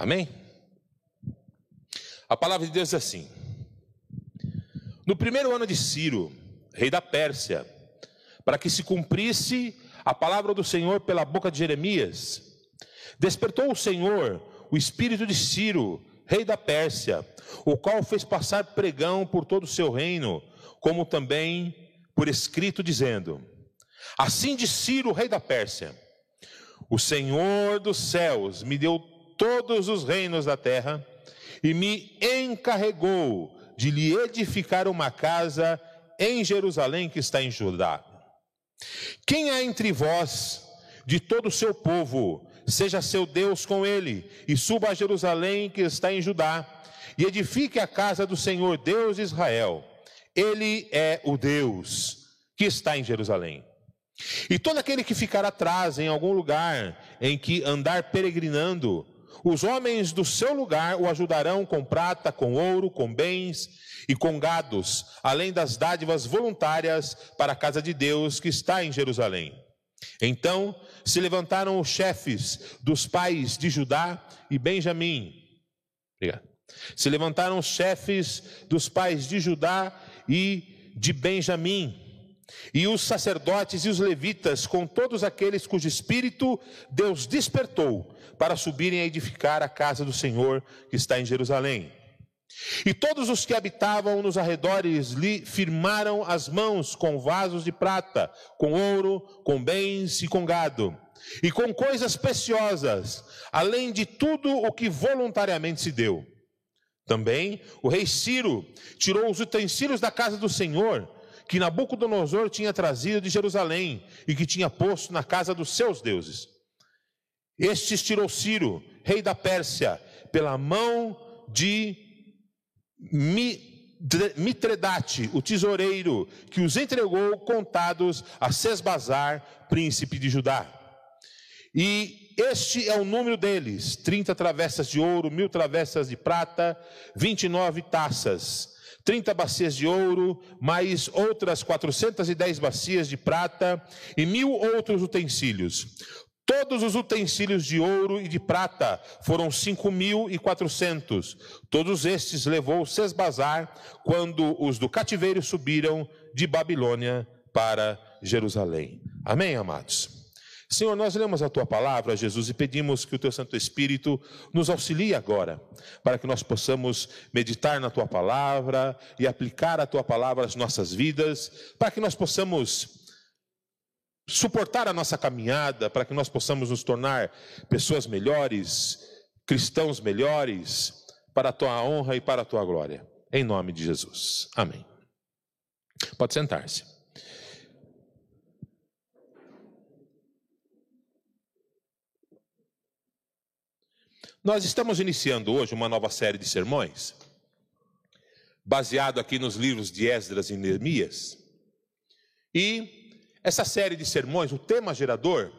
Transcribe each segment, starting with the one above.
Amém? A palavra de Deus é assim: No primeiro ano de Ciro, rei da Pérsia, para que se cumprisse a palavra do Senhor pela boca de Jeremias, despertou o Senhor o espírito de Ciro, rei da Pérsia, o qual fez passar pregão por todo o seu reino, como também por escrito, dizendo: Assim de Ciro, rei da Pérsia, o Senhor dos céus me deu todos os reinos da terra e me encarregou de lhe edificar uma casa em Jerusalém que está em Judá. Quem há entre vós, de todo o seu povo, seja seu Deus com ele, e suba a Jerusalém que está em Judá, e edifique a casa do Senhor Deus de Israel. Ele é o Deus que está em Jerusalém. E todo aquele que ficar atrás em algum lugar em que andar peregrinando, os homens do seu lugar o ajudarão com prata, com ouro, com bens e com gados, além das dádivas voluntárias para a casa de Deus que está em Jerusalém. Então se levantaram os chefes dos pais de Judá e Benjamim. Se levantaram os chefes dos pais de Judá e de Benjamim, e os sacerdotes e os levitas, com todos aqueles cujo espírito Deus despertou para subirem a edificar a casa do Senhor que está em Jerusalém. E todos os que habitavam nos arredores lhe firmaram as mãos com vasos de prata, com ouro, com bens e com gado, e com coisas preciosas, além de tudo o que voluntariamente se deu. Também o rei Ciro tirou os utensílios da casa do Senhor, que Nabucodonosor tinha trazido de Jerusalém e que tinha posto na casa dos seus deuses. Estes tirou Ciro, rei da Pérsia, pela mão de Mitredate, o tesoureiro, que os entregou contados a Sesbazar, príncipe de Judá. E este é o número deles: 30 travessas de ouro, mil travessas de prata, 29 taças, 30 bacias de ouro, mais outras 410 bacias de prata e mil outros utensílios. Todos os utensílios de ouro e de prata foram cinco mil e quatrocentos. Todos estes levou Sesbazar quando os do cativeiro subiram de Babilônia para Jerusalém. Amém, amados? Senhor, nós lemos a tua palavra, Jesus, e pedimos que o teu Santo Espírito nos auxilie agora, para que nós possamos meditar na tua palavra e aplicar a tua palavra às nossas vidas, para que nós possamos suportar a nossa caminhada, para que nós possamos nos tornar pessoas melhores, cristãos melhores, para a tua honra e para a tua glória. Em nome de Jesus. Amém. Pode sentar-se. Nós estamos iniciando hoje uma nova série de sermões, baseado aqui nos livros de Esdras e Neemias. E essa série de sermões, o tema gerador,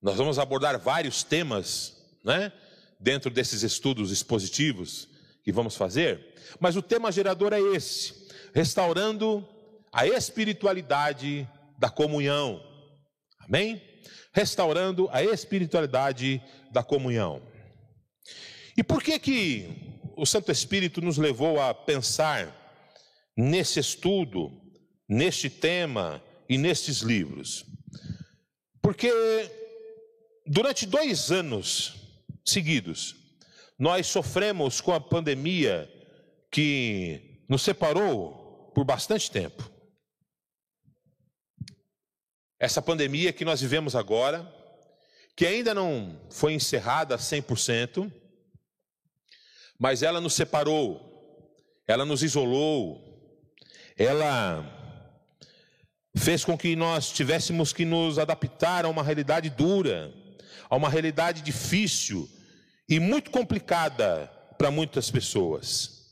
nós vamos abordar vários temas, né? Dentro desses estudos expositivos que vamos fazer, mas o tema gerador é esse: restaurando a espiritualidade da comunhão. Amém? Restaurando a espiritualidade da comunhão. E por que que o Santo Espírito nos levou a pensar nesse estudo, neste tema, e nestes livros. Porque durante dois anos seguidos, nós sofremos com a pandemia que nos separou por bastante tempo. Essa pandemia que nós vivemos agora, que ainda não foi encerrada 100%, mas ela nos separou, ela nos isolou, ela fez com que nós tivéssemos que nos adaptar a uma realidade dura, a uma realidade difícil e muito complicada para muitas pessoas.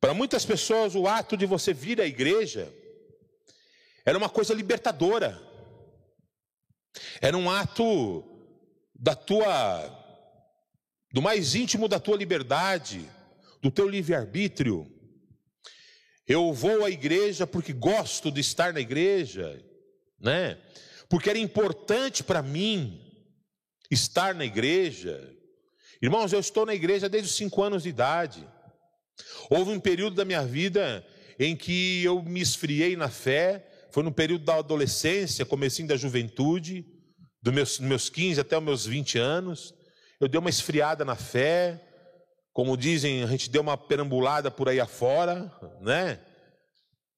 Para muitas pessoas, o ato de você vir à igreja era uma coisa libertadora, era um ato da tua, do mais íntimo da tua liberdade, do teu livre-arbítrio. Eu vou à igreja porque gosto de estar na igreja, né? Porque era importante para mim estar na igreja. Irmãos, eu estou na igreja desde os cinco anos de idade. Houve um período da minha vida em que eu me esfriei na fé, foi no período da adolescência, comecinho da juventude, dos meus, meus 15 até os meus 20 anos. Eu dei uma esfriada na fé, como dizem, a gente deu uma perambulada por aí afora, né?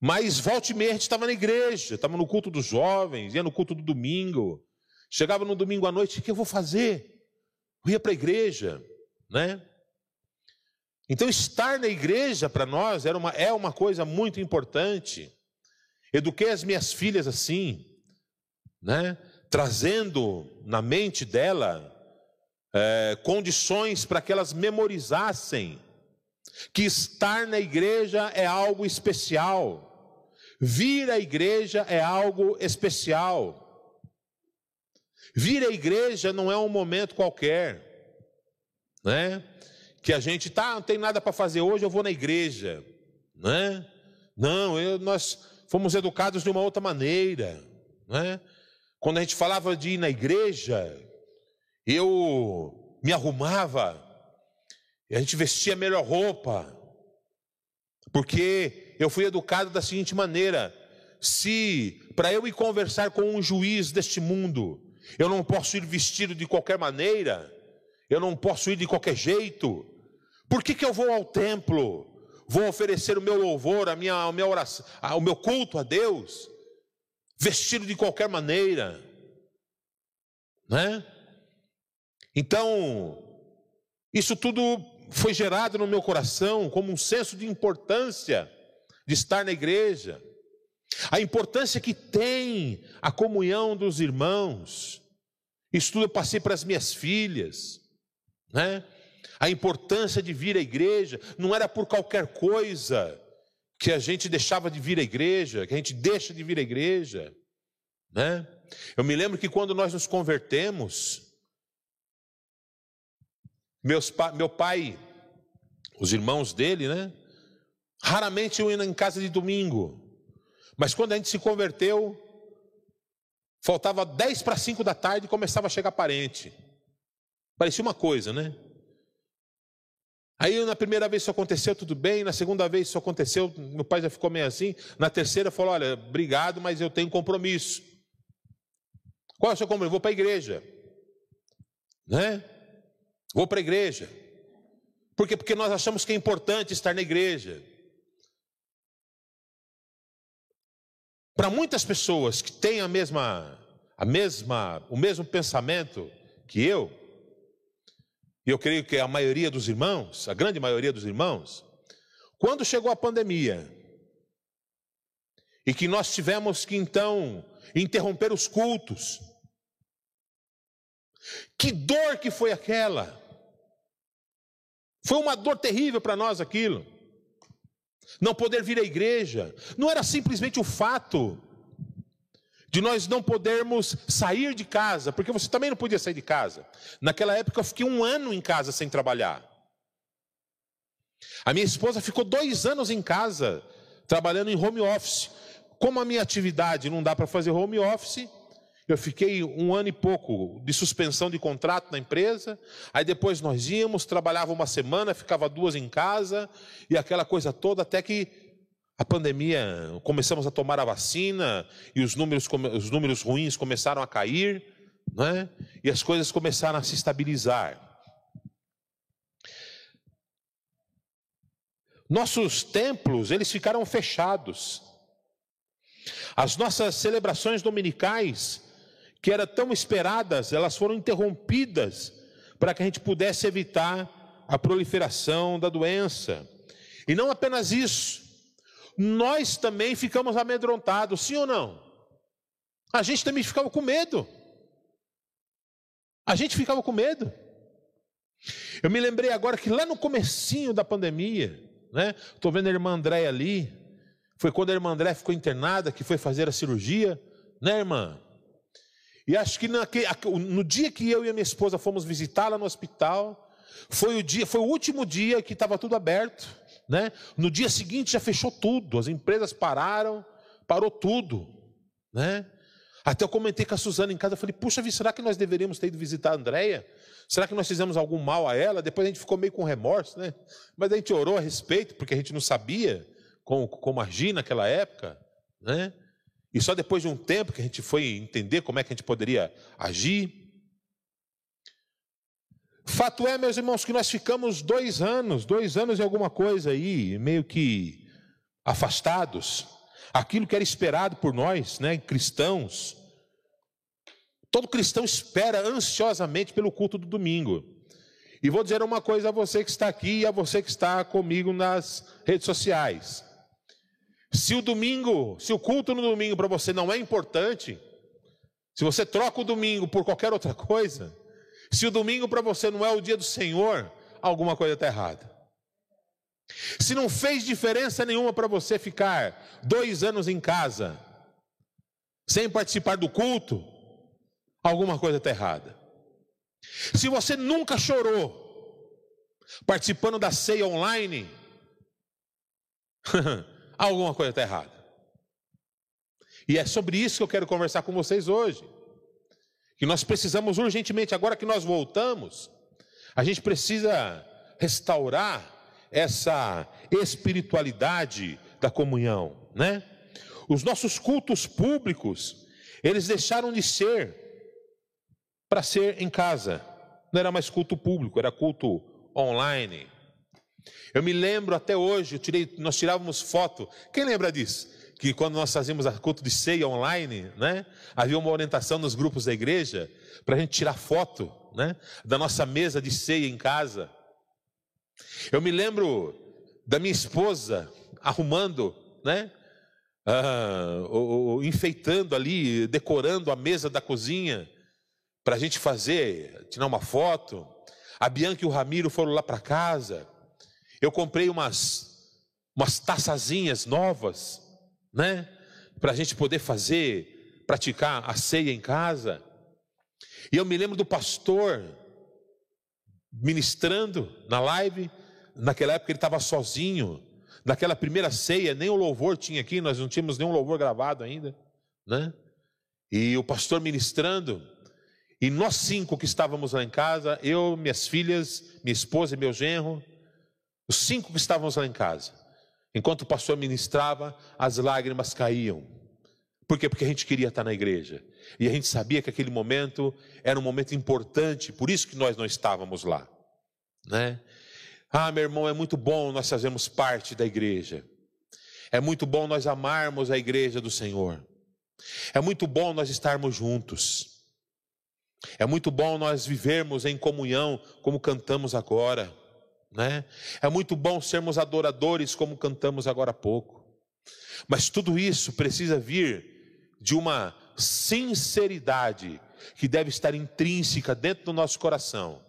Mas volta e meia a gente estava na igreja, estava no culto dos jovens, ia no culto do domingo. Chegava no domingo à noite, o que eu vou fazer? Eu ia para a igreja, né? Então, estar na igreja para nós era uma, é uma coisa muito importante. Eduquei as minhas filhas assim, né? trazendo na mente dela é, condições para que elas memorizassem que estar na igreja é algo especial, vir à igreja é algo especial. Vir à igreja não é um momento qualquer, né? Que a gente tá, não tem nada para fazer hoje, eu vou na igreja, né? Não, eu, nós fomos educados de uma outra maneira, né? Quando a gente falava de ir na igreja, eu me arrumava, a gente vestia a melhor roupa, porque eu fui educado da seguinte maneira: se para eu ir conversar com um juiz deste mundo, eu não posso ir vestido de qualquer maneira, eu não posso ir de qualquer jeito, por que, que eu vou ao templo? Vou oferecer o meu louvor, a minha, a minha oração, o meu culto a Deus, vestido de qualquer maneira, né? Então, isso tudo foi gerado no meu coração como um senso de importância de estar na igreja, a importância que tem a comunhão dos irmãos. Isso tudo eu passei para as minhas filhas, né? A importância de vir à igreja não era por qualquer coisa que a gente deixava de vir à igreja, que a gente deixa de vir à igreja, né? Eu me lembro que quando nós nos convertemos, meus, meu pai, os irmãos dele, né? Raramente iam em casa de domingo. Mas quando a gente se converteu, faltava 10 para 5 da tarde e começava a chegar parente. Parecia uma coisa, né? Aí na primeira vez isso aconteceu, tudo bem, na segunda vez isso aconteceu, meu pai já ficou meio assim, na terceira falou: olha, obrigado, mas eu tenho compromisso. Qual é o seu compromisso? Vou para a igreja. Né? Vou para a igreja. Por quê? Porque nós achamos que é importante estar na igreja. Para muitas pessoas que têm a mesma, a mesma, o mesmo pensamento que eu, e eu creio que a maioria dos irmãos, a grande maioria dos irmãos, quando chegou a pandemia, e que nós tivemos que então interromper os cultos, que dor que foi aquela! Foi uma dor terrível para nós aquilo. Não poder vir à igreja, não era simplesmente o fato de nós não podermos sair de casa, porque você também não podia sair de casa. Naquela época eu fiquei um ano em casa sem trabalhar. A minha esposa ficou dois anos em casa, trabalhando em home office. Como a minha atividade não dá para fazer home office, eu fiquei um ano e pouco de suspensão de contrato na empresa. Aí depois nós íamos, trabalhava uma semana, ficava duas em casa, e aquela coisa toda, até que a pandemia, começamos a tomar a vacina e os números, os números ruins começaram a cair, né? e as coisas começaram a se estabilizar. Nossos templos, eles ficaram fechados. As nossas celebrações dominicais, que eram tão esperadas, elas foram interrompidas para que a gente pudesse evitar a proliferação da doença. E não apenas isso, nós também ficamos amedrontados, sim ou não? A gente também ficava com medo. A gente ficava com medo. Eu me lembrei agora que lá no comecinho da pandemia, né? Estou vendo a irmã André ali. Foi quando a irmã André ficou internada, que foi fazer a cirurgia, né, irmã? E acho que no dia que eu e a minha esposa fomos visitá-la no hospital, foi o dia, foi o último dia que estava tudo aberto. Né? No dia seguinte já fechou tudo, as empresas pararam, parou tudo. Né? Até eu comentei com a Suzana em casa, falei, puxa, será que nós deveríamos ter ido visitar a Andréia? Será que nós fizemos algum mal a ela? Depois a gente ficou meio com remorso, né? Mas a gente orou a respeito, porque a gente não sabia como, como agir naquela época, né? E só depois de um tempo que a gente foi entender como é que a gente poderia agir. Fato é, meus irmãos, que nós ficamos dois anos, dois anos e alguma coisa aí, meio que afastados. Aquilo que era esperado por nós, né, cristãos, Todo cristão espera ansiosamente pelo culto do domingo. E vou dizer uma coisa a você que está aqui e a você que está comigo nas redes sociais. Se o domingo, se o culto no domingo para você não é importante, se você troca o domingo por qualquer outra coisa, se o domingo para você não é o dia do Senhor, alguma coisa está errada. Se não fez diferença nenhuma para você ficar dois anos em casa, sem participar do culto, alguma coisa está errada. Se você nunca chorou participando da ceia online, alguma coisa está errada. E é sobre isso que eu quero conversar com vocês hoje. Que nós precisamos urgentemente, agora que nós voltamos, a gente precisa restaurar essa espiritualidade da comunhão, né? Os nossos cultos públicos, eles deixaram de ser para ser em casa. Não era mais culto público, era culto online. Eu me lembro até hoje, tirei, nós tirávamos foto. Quem lembra disso? Que quando nós fazíamos a culto de ceia online, né? Havia uma orientação nos grupos da igreja para a gente tirar foto, né? Da nossa mesa de ceia em casa. Eu me lembro da minha esposa arrumando, né? Ah, enfeitando ali, decorando a mesa da cozinha para a gente fazer, tirar uma foto. A Bianca e o Ramiro foram lá para casa. Eu comprei umas, umas taçazinhas novas, né? Para a gente poder fazer, praticar a ceia em casa. E eu me lembro do pastor ministrando na live. Naquela época ele estava sozinho. Naquela primeira ceia, nem o louvor tinha aqui, nós não tínhamos nenhum louvor gravado ainda, né? E o pastor ministrando. E nós cinco que estávamos lá em casa, eu, minhas filhas, minha esposa e meu genro, os cinco que estávamos lá em casa, enquanto o pastor ministrava, as lágrimas caíam. Por quê? Porque a gente queria estar na igreja. E a gente sabia que aquele momento era um momento importante, por isso que nós não estávamos lá. Né? Ah, meu irmão, é muito bom nós fazermos parte da igreja. É muito bom nós amarmos a igreja do Senhor. É muito bom nós estarmos juntos. É muito bom nós vivermos em comunhão, como cantamos agora, né? É muito bom sermos adoradores, como cantamos agora há pouco. Mas tudo isso precisa vir de uma sinceridade que deve estar intrínseca dentro do nosso coração.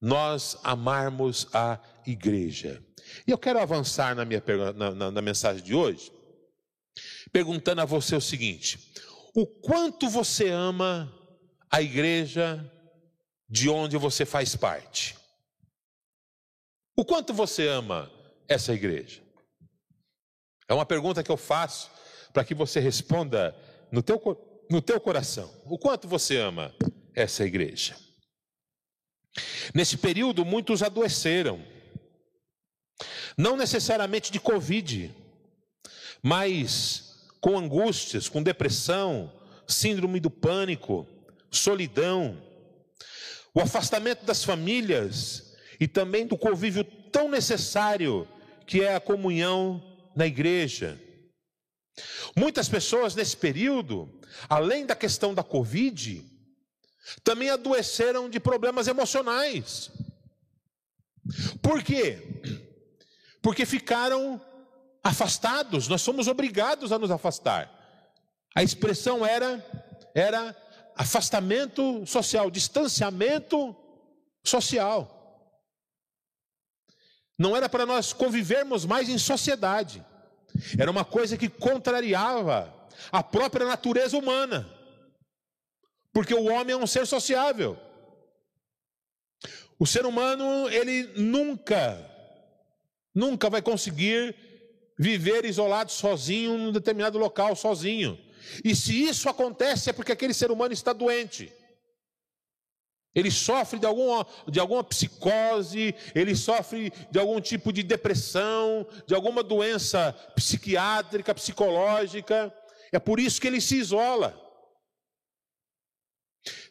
Nós amarmos a igreja. E eu quero avançar na minha na, na, na mensagem de hoje, perguntando a você o seguinte: o quanto você ama a igreja de onde você faz parte? O quanto você ama essa igreja? É uma pergunta que eu faço para que você responda no teu, no teu coração. O quanto você ama essa igreja? Nesse período, muitos adoeceram. Não necessariamente de Covid, mas com angústias, com depressão, síndrome do pânico, solidão, o afastamento das famílias e também do convívio tão necessário que é a comunhão na igreja. Muitas pessoas nesse período, além da questão da Covid, também adoeceram de problemas emocionais. Por quê? Porque ficaram afastados, nós somos obrigados a nos afastar. A expressão era era afastamento social, distanciamento social. Não era para nós convivermos mais em sociedade. Era uma coisa que contrariava a própria natureza humana. Porque o homem é um ser sociável. O ser humano, ele nunca, nunca vai conseguir viver isolado sozinho num determinado local, sozinho. E se isso acontece é porque aquele ser humano está doente. Ele sofre de alguma, de alguma psicose, ele sofre de algum tipo de depressão, de alguma doença psiquiátrica, psicológica. É por isso que ele se isola.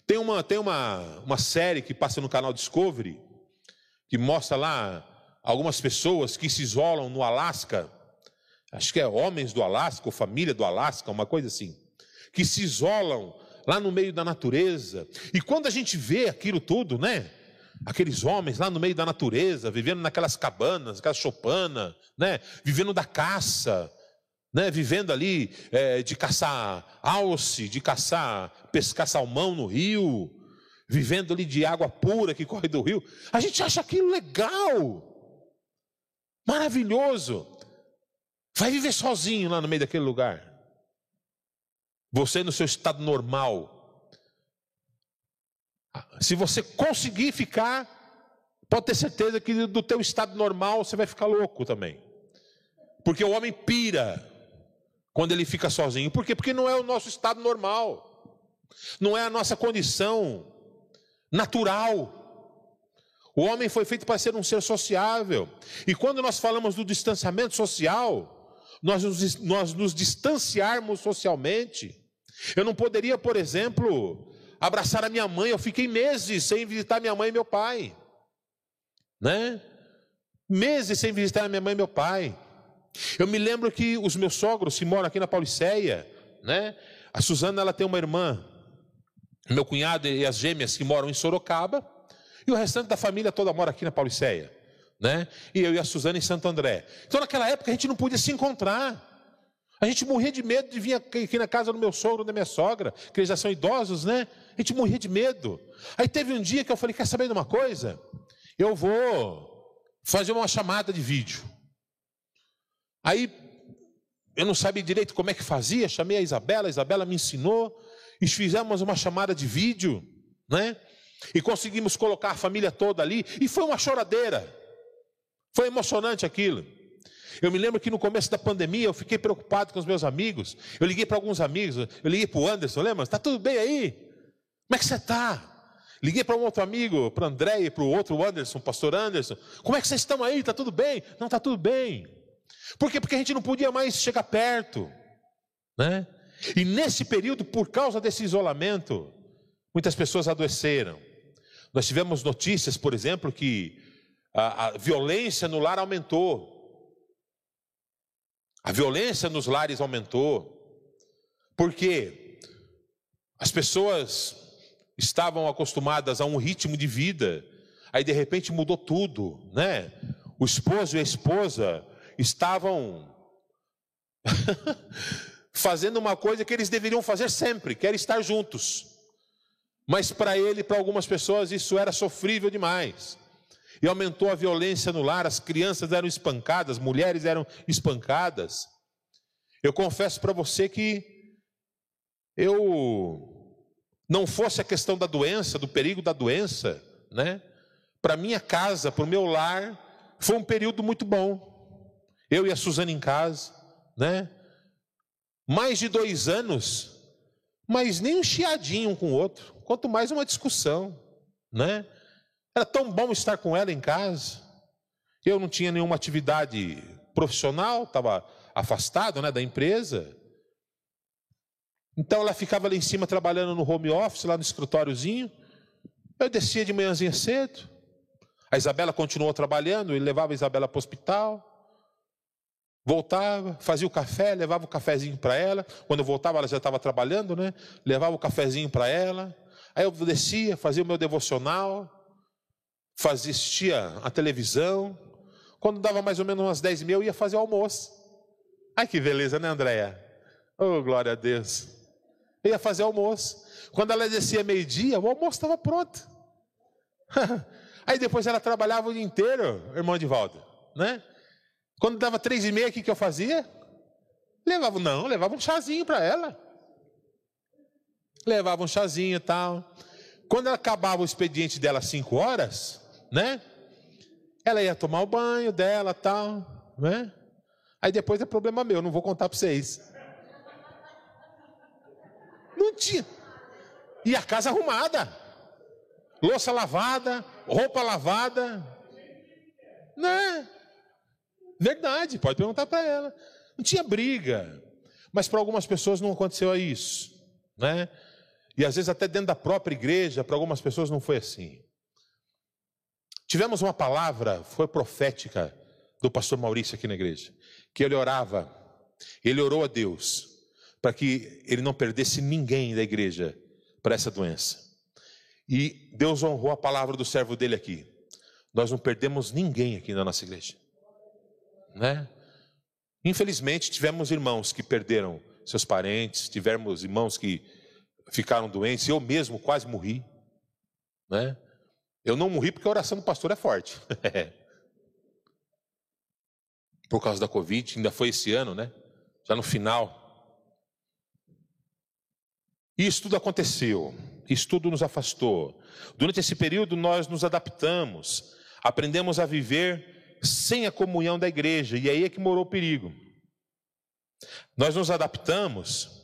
Tem uma, tem uma, uma série que passa no canal Discovery, que mostra lá algumas pessoas que se isolam no Alasca. Acho que é homens do Alasca, ou família do Alasca, uma coisa assim. Que se isolam lá no meio da natureza. E quando a gente vê aquilo tudo, né? Aqueles homens lá no meio da natureza, vivendo naquelas cabanas, aquelas choupanas, né? Vivendo da caça, né? Vivendo ali é, de caçar alce, de caçar, pescar salmão no rio, vivendo ali de água pura que corre do rio. A gente acha aquilo legal, maravilhoso. Vai viver sozinho lá no meio daquele lugar. Você no seu estado normal. Se você conseguir ficar, pode ter certeza que do teu estado normal você vai ficar louco também. Porque o homem pira quando ele fica sozinho. Por quê? Porque não é o nosso estado normal. Não é a nossa condição natural. O homem foi feito para ser um ser sociável. E quando nós falamos do distanciamento social, nós nos, nós nos distanciarmos socialmente. Eu não poderia, por exemplo, abraçar a minha mãe. Eu fiquei meses sem visitar minha mãe e meu pai, né? Meses sem visitar minha mãe e meu pai. Eu me lembro que os meus sogros que moram aqui na Pauliceia, né? A Suzana ela tem uma irmã, meu cunhado e as gêmeas que moram em Sorocaba, e o restante da família toda mora aqui na Pauliceia né? E eu e a Suzana em Santo André. Então naquela época a gente não podia se encontrar. A gente morria de medo de vir aqui na casa do meu sogro, da minha sogra, que eles já são idosos, né? A gente morria de medo. Aí teve um dia que eu falei: quer saber de uma coisa? Eu vou fazer uma chamada de vídeo. Aí eu não sabia direito como é que fazia, chamei a Isabela, a Isabela me ensinou, e fizemos uma chamada de vídeo, né? E conseguimos colocar a família toda ali, e foi uma choradeira. Foi emocionante aquilo. Eu me lembro que no começo da pandemia eu fiquei preocupado com os meus amigos. Eu liguei para alguns amigos, eu liguei para o Anderson, lembra? Está tudo bem aí? Como é que você está? Liguei para um outro amigo, para o André e para o outro Anderson, pastor Anderson. Como é que vocês estão aí? Está tudo bem? Não está tudo bem. Por quê? Porque a gente não podia mais chegar perto. Né? E nesse período, por causa desse isolamento, muitas pessoas adoeceram. Nós tivemos notícias, por exemplo, que a, a violência no lar aumentou. A violência nos lares aumentou. Por quê? As pessoas estavam acostumadas a um ritmo de vida, aí de repente mudou tudo, né? O esposo e a esposa estavam fazendo uma coisa que eles deveriam fazer sempre, que era estar juntos. Mas para ele, para algumas pessoas, isso era sofrível demais e aumentou a violência no lar, as crianças eram espancadas, mulheres eram espancadas. Eu confesso para você que eu não fosse a questão da doença, do perigo da doença, né? Para minha casa, para o meu lar, foi um período muito bom. Eu e a Suzana em casa, né? Mais de dois anos, mas nem um chiadinho um com o outro, quanto mais uma discussão, né? Era tão bom estar com ela em casa. Eu não tinha nenhuma atividade profissional, estava afastado né, da empresa. Então ela ficava lá em cima trabalhando no home office, lá no escritóriozinho. Eu descia de manhãzinha cedo. A Isabela continuou trabalhando, ele levava a Isabela para o hospital. Voltava, fazia o café, levava o cafezinho para ela. Quando eu voltava, ela já estava trabalhando, né? Levava o cafezinho para ela. Aí eu descia, fazia o meu devocional fazia, a televisão. Quando dava mais ou menos umas 10 mil, ia fazer o almoço. Ai que beleza, né, Andréia? Oh, glória a Deus. Eu ia fazer almoço. Quando ela descia meio-dia, o almoço estava pronto. Aí depois ela trabalhava o dia inteiro, irmão de Valdo, né? Quando dava três e meia, o que, que eu fazia? Levava, não, levava um chazinho para ela. Levava um chazinho e tal. Quando ela acabava o expediente dela às cinco horas, né? Ela ia tomar o banho dela, tal, né? Aí depois é problema meu, não vou contar para vocês. Não tinha. E a casa arrumada. louça lavada, roupa lavada. Né? Verdade, pode perguntar para ela. Não tinha briga. Mas para algumas pessoas não aconteceu isso, né? E às vezes até dentro da própria igreja, para algumas pessoas não foi assim. Tivemos uma palavra, foi profética, do pastor Maurício aqui na igreja, que ele orava, ele orou a Deus para que ele não perdesse ninguém da igreja para essa doença. E Deus honrou a palavra do servo dele aqui. Nós não perdemos ninguém aqui na nossa igreja, né? Infelizmente, tivemos irmãos que perderam seus parentes, tivemos irmãos que ficaram doentes, eu mesmo quase morri, né? Eu não morri porque a oração do pastor é forte. Por causa da Covid, ainda foi esse ano, né? Já no final. Isso tudo aconteceu, isso tudo nos afastou. Durante esse período, nós nos adaptamos, aprendemos a viver sem a comunhão da igreja, e aí é que morou o perigo. Nós nos adaptamos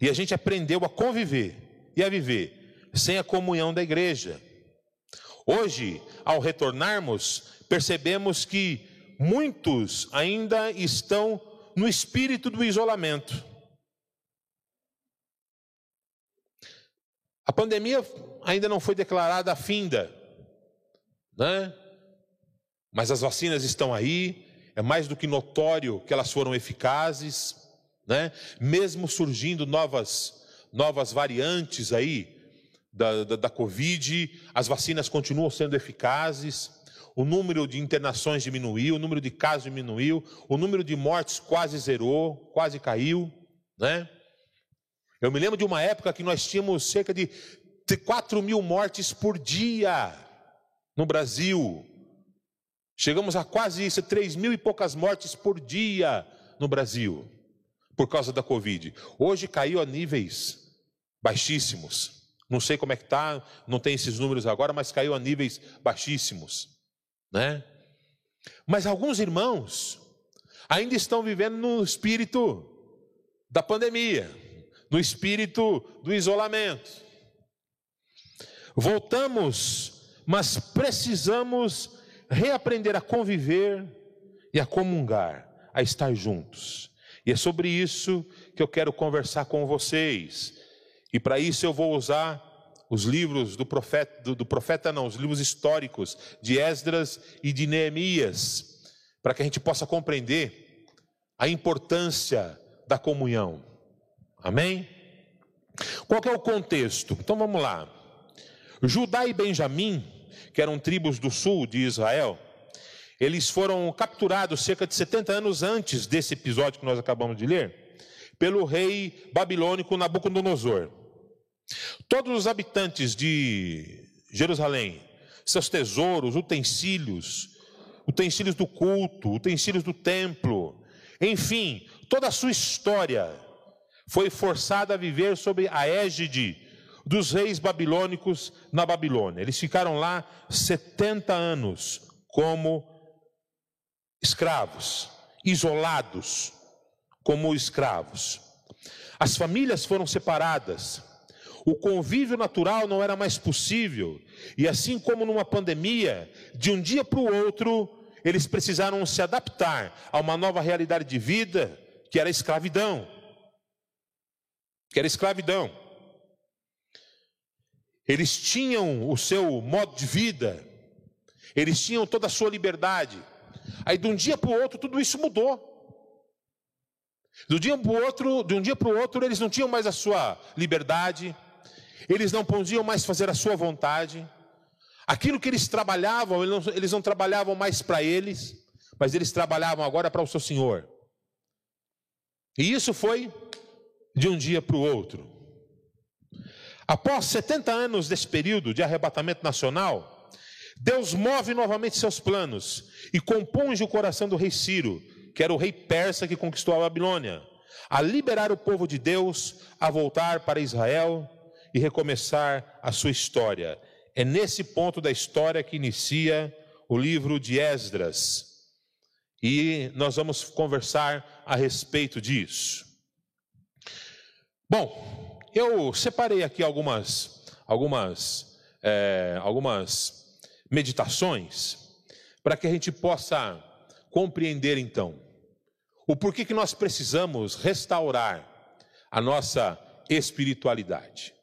e a gente aprendeu a conviver e a viver sem a comunhão da igreja. Hoje, ao retornarmos, percebemos que muitos ainda estão no espírito do isolamento. A pandemia ainda não foi declarada finda, né? Mas as vacinas estão aí, é mais do que notório que elas foram eficazes, né? Mesmo surgindo novas, novas variantes aí da, da, da Covid, as vacinas continuam sendo eficazes, o número de internações diminuiu, o número de casos diminuiu, o número de mortes quase zerou, quase caiu, né? Eu me lembro de uma época que nós tínhamos cerca de 4 mil mortes por dia no Brasil. Chegamos a quase isso, três mil e poucas mortes por dia no Brasil, por causa da Covid. Hoje caiu a níveis baixíssimos. Não sei como é que está, não tem esses números agora, mas caiu a níveis baixíssimos, né? Mas alguns irmãos ainda estão vivendo no espírito da pandemia, no espírito do isolamento. Voltamos, mas precisamos reaprender a conviver e a comungar, a estar juntos. E é sobre isso que eu quero conversar com vocês. E para isso eu vou usar os livros do profeta, do, do profeta não, os livros históricos de Esdras e de Neemias, para que a gente possa compreender a importância da comunhão. Amém? Qual é o contexto? Então vamos lá. Judá e Benjamim que eram tribos do sul de Israel, eles foram capturados cerca de 70 anos antes desse episódio que nós acabamos de ler, pelo rei babilônico Nabucodonosor. Todos os habitantes de Jerusalém, seus tesouros, utensílios, utensílios do culto, utensílios do templo, enfim, toda a sua história foi forçada a viver sob a égide dos reis babilônicos na Babilônia. Eles ficaram lá 70 anos como escravos, isolados como escravos. As famílias foram separadas. O convívio natural não era mais possível. E assim como numa pandemia, de um dia para o outro, eles precisaram se adaptar a uma nova realidade de vida, que era a escravidão. Que era a escravidão. Eles tinham o seu modo de vida, eles tinham toda a sua liberdade. Aí de um dia para o outro tudo isso mudou. Do dia para o outro, de um dia para o outro, eles não tinham mais a sua liberdade, eles não podiam mais fazer a sua vontade. Aquilo que eles trabalhavam, eles não, eles não trabalhavam mais para eles, mas eles trabalhavam agora para o seu Senhor. E isso foi de um dia para o outro. Após 70 anos desse período de arrebatamento nacional, Deus move novamente seus planos e compunge o coração do rei Ciro, que era o rei persa que conquistou a Babilônia, a liberar o povo de Deus, a voltar para Israel e recomeçar a sua história. É nesse ponto da história que inicia o livro de Esdras. E nós vamos conversar a respeito disso. Bom, eu separei aqui algumas, algumas é, algumas meditações para que a gente possa compreender então o porquê que nós precisamos restaurar a nossa espiritualidade.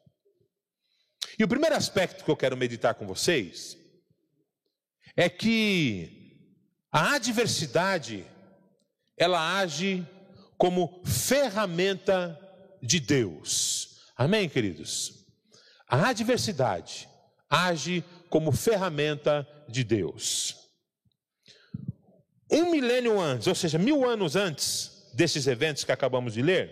E o primeiro aspecto que eu quero meditar com vocês é que a adversidade ela age como ferramenta de Deus. Amém, queridos? A adversidade age como ferramenta de Deus. Um milênio antes, ou seja, mil anos antes desses eventos que acabamos de ler,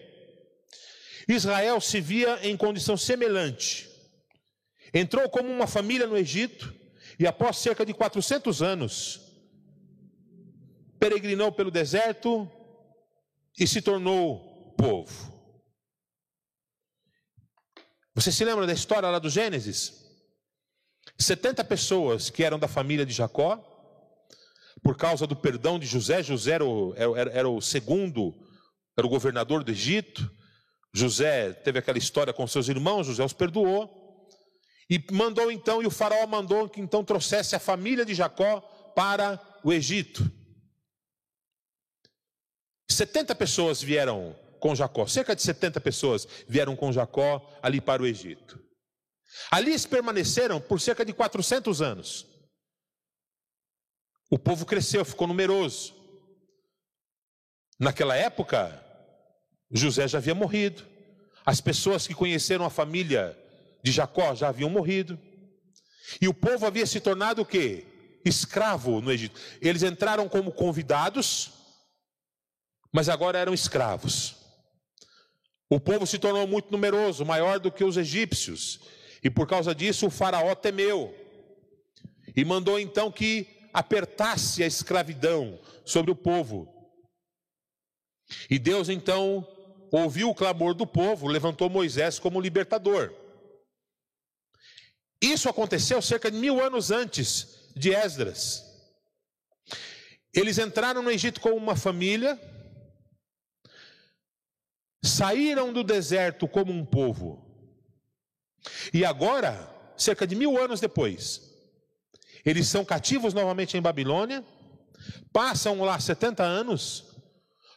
Israel se via em condição semelhante. Entrou como uma família no Egito e, após cerca de 400 anos, peregrinou pelo deserto e se tornou povo. Você se lembra da história lá do Gênesis? 70 pessoas que eram da família de Jacó por causa do perdão de José. José era o, era, era o segundo, era o governador do Egito. José teve aquela história com seus irmãos, José os perdoou. E mandou então, e o faraó mandou que então trouxesse a família de Jacó para o Egito. 70 pessoas vieram com Jacó, cerca de 70 pessoas vieram com Jacó ali para o Egito. Ali eles permaneceram por cerca de 400 anos. O povo cresceu, ficou numeroso. Naquela época, José já havia morrido. As pessoas que conheceram a família de Jacó já haviam morrido. E o povo havia se tornado o quê? Escravo no Egito. Eles entraram como convidados, mas agora eram escravos. O povo se tornou muito numeroso, maior do que os egípcios. E por causa disso o faraó temeu. E mandou então que apertasse a escravidão sobre o povo. E Deus então ouviu o clamor do povo, levantou Moisés como libertador. Isso aconteceu cerca de mil anos antes de Esdras. Eles entraram no Egito como uma família, saíram do deserto como um povo, e agora, cerca de mil anos depois, eles são cativos novamente em Babilônia, passam lá 70 anos,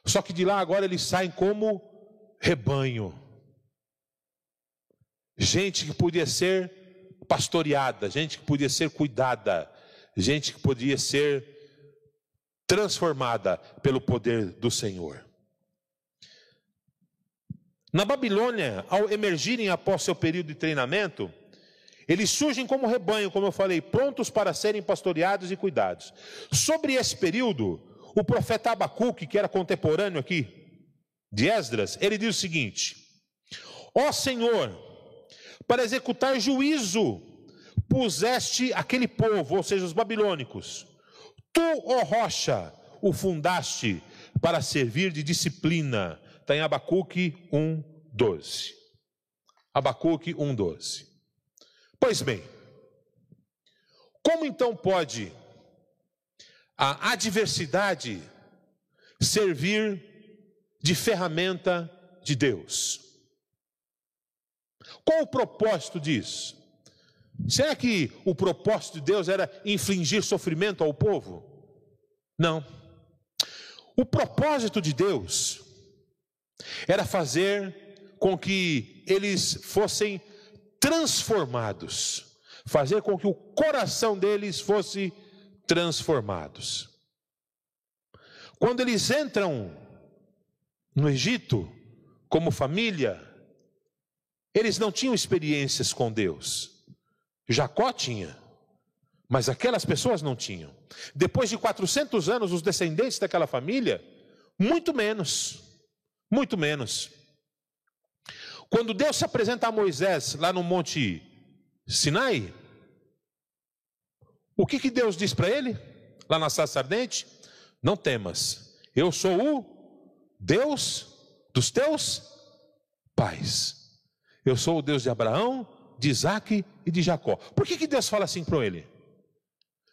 só que de lá agora eles saem como rebanho. Gente que podia ser pastoreada, gente que podia ser cuidada, gente que podia ser transformada pelo poder do Senhor. Na Babilônia, ao emergirem após seu período de treinamento, eles surgem como rebanho, como eu falei, prontos para serem pastoreados e cuidados. Sobre esse período, o profeta Abacuque, que era contemporâneo aqui de Esdras, ele diz o seguinte: Ó Senhor, para executar juízo, puseste aquele povo, ou seja, os babilônicos. Tu, ó rocha, o fundaste para servir de disciplina. Está em Abacuque 1, 12. Abacuque 1, 12. Pois bem, como então pode a adversidade servir de ferramenta de Deus? Qual o propósito disso? Será que o propósito de Deus era infligir sofrimento ao povo? Não. O propósito de Deus era fazer com que eles fossem transformados, fazer com que o coração deles fosse transformados. Quando eles entram no Egito como família, eles não tinham experiências com Deus. Jacó tinha, mas aquelas pessoas não tinham. Depois de 400 anos, os descendentes daquela família, muito menos, muito menos. Quando Deus se apresenta a Moisés lá no Monte Sinai, o que, que Deus diz para ele? Lá na sarça ardente? Não temas, eu sou o Deus dos teus pais. Eu sou o Deus de Abraão, de Isaac e de Jacó. Por que, que Deus fala assim para ele?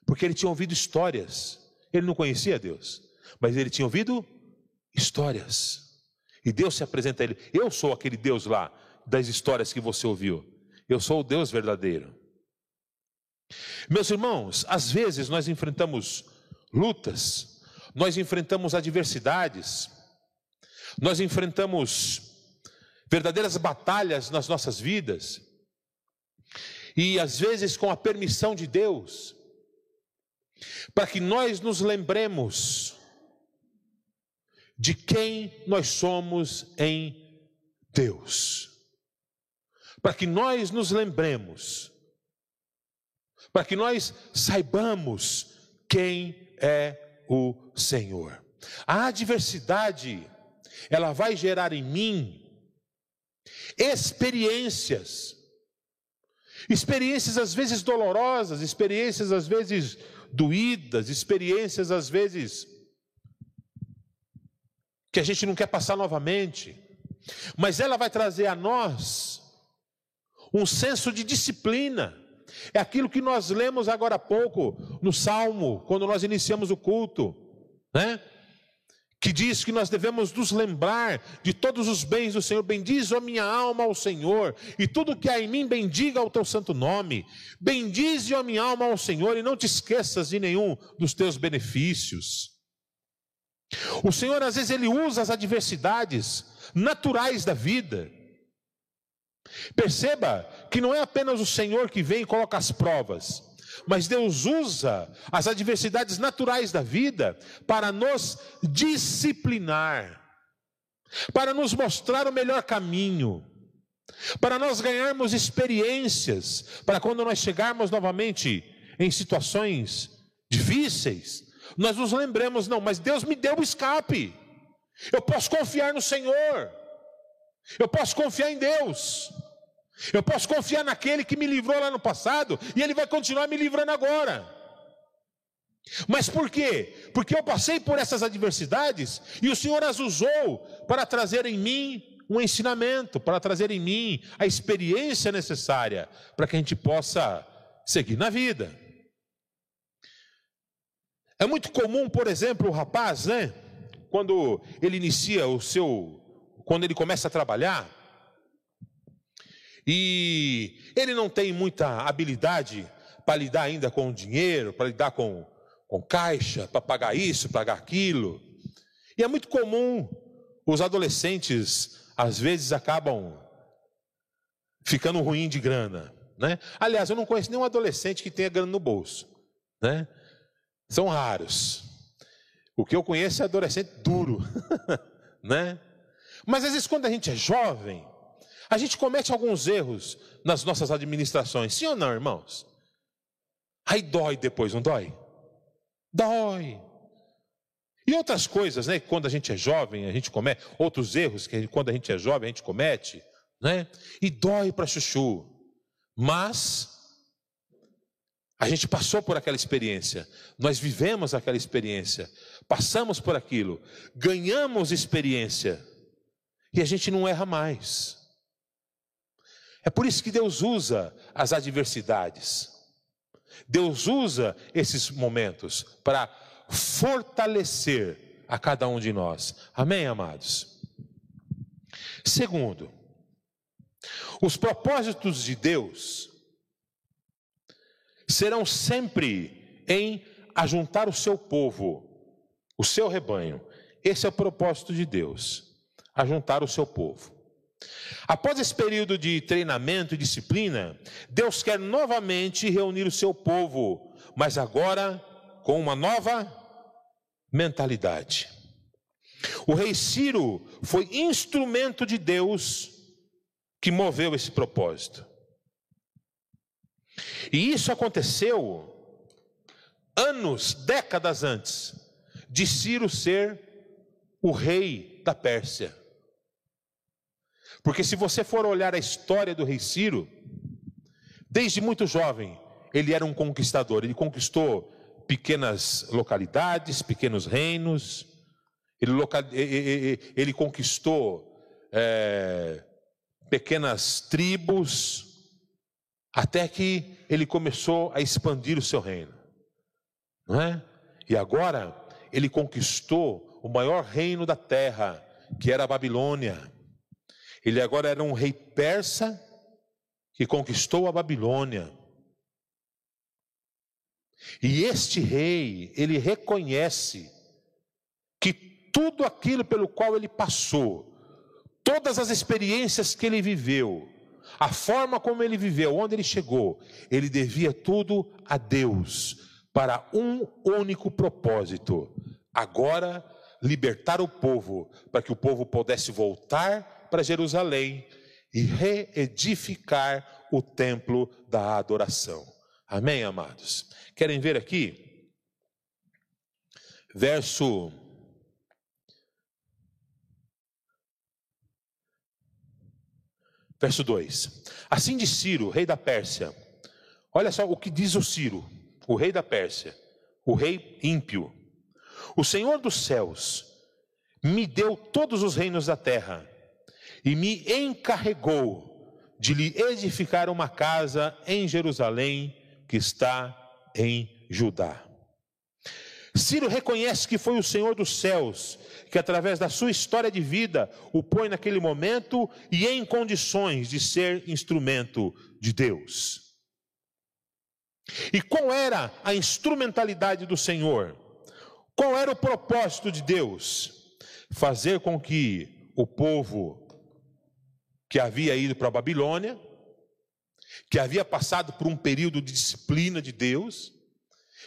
Porque ele tinha ouvido histórias. Ele não conhecia Deus, mas ele tinha ouvido histórias. E Deus se apresenta a ele: Eu sou aquele Deus lá das histórias que você ouviu. Eu sou o Deus verdadeiro. Meus irmãos, às vezes nós enfrentamos lutas, nós enfrentamos adversidades, nós enfrentamos verdadeiras batalhas nas nossas vidas, e às vezes com a permissão de Deus, para que nós nos lembremos de quem nós somos em Deus, para que nós nos lembremos, para que nós saibamos quem é o Senhor. A adversidade, ela vai gerar em mim experiências, experiências às vezes dolorosas, experiências às vezes doídas, experiências às vezes que a gente não quer passar novamente, mas ela vai trazer a nós um senso de disciplina. É aquilo que nós lemos agora há pouco no Salmo, quando nós iniciamos o culto, né? Que diz que nós devemos nos lembrar de todos os bens do Senhor. Bendiz a minha alma ao Senhor, e tudo que há em mim, bendiga o teu santo nome. Bendize a minha alma ao Senhor, e não te esqueças de nenhum dos teus benefícios. O Senhor, às vezes, Ele usa as adversidades naturais da vida Perceba que não é apenas o Senhor que vem e coloca as provas, mas Deus usa as adversidades naturais da vida para nos disciplinar, para nos mostrar o melhor caminho, para nós ganharmos experiências, para quando nós chegarmos novamente em situações difíceis, nós nos lembremos, não, mas Deus me deu o escape, eu posso confiar no Senhor. Eu posso confiar em Deus. Eu posso confiar naquele que me livrou lá no passado e ele vai continuar me livrando agora. Mas por quê? Porque eu passei por essas adversidades e o Senhor as usou para trazer em mim um ensinamento, para trazer em mim a experiência necessária para que a gente possa seguir na vida. É muito comum, por exemplo, o rapaz, né, quando ele inicia o seu quando ele começa a trabalhar, e ele não tem muita habilidade para lidar ainda com o dinheiro, para lidar com, com caixa, para pagar isso, pagar aquilo. E é muito comum os adolescentes, às vezes, acabam ficando ruim de grana. Né? Aliás, eu não conheço nenhum adolescente que tenha grana no bolso. Né? São raros. O que eu conheço é adolescente duro. né? Mas às vezes, quando a gente é jovem, a gente comete alguns erros nas nossas administrações, sim ou não, irmãos? Aí dói depois, não dói? Dói. E outras coisas, né? Quando a gente é jovem, a gente comete, outros erros que quando a gente é jovem a gente comete, né? E dói para chuchu. Mas a gente passou por aquela experiência, nós vivemos aquela experiência, passamos por aquilo, ganhamos experiência. E a gente não erra mais. É por isso que Deus usa as adversidades. Deus usa esses momentos para fortalecer a cada um de nós. Amém, amados? Segundo, os propósitos de Deus serão sempre em ajuntar o seu povo, o seu rebanho. Esse é o propósito de Deus a juntar o seu povo. Após esse período de treinamento e disciplina, Deus quer novamente reunir o seu povo, mas agora com uma nova mentalidade. O rei Ciro foi instrumento de Deus que moveu esse propósito. E isso aconteceu anos, décadas antes de Ciro ser o rei da Pérsia. Porque se você for olhar a história do rei Ciro, desde muito jovem, ele era um conquistador, ele conquistou pequenas localidades, pequenos reinos, ele, local, ele conquistou é, pequenas tribos, até que ele começou a expandir o seu reino. Não é? E agora ele conquistou o maior reino da terra, que era a Babilônia. Ele agora era um rei persa que conquistou a Babilônia. E este rei, ele reconhece que tudo aquilo pelo qual ele passou, todas as experiências que ele viveu, a forma como ele viveu, onde ele chegou, ele devia tudo a Deus, para um único propósito: agora libertar o povo, para que o povo pudesse voltar para Jerusalém e reedificar o templo da adoração. Amém, amados? Querem ver aqui? Verso. Verso 2: Assim de Ciro, rei da Pérsia, olha só o que diz o Ciro, o rei da Pérsia, o rei ímpio. O Senhor dos céus me deu todos os reinos da terra e me encarregou de lhe edificar uma casa em Jerusalém, que está em Judá. Ciro reconhece que foi o Senhor dos céus que, através da sua história de vida, o põe naquele momento e em condições de ser instrumento de Deus. E qual era a instrumentalidade do Senhor? Qual era o propósito de Deus? Fazer com que o povo que havia ido para a Babilônia, que havia passado por um período de disciplina de Deus,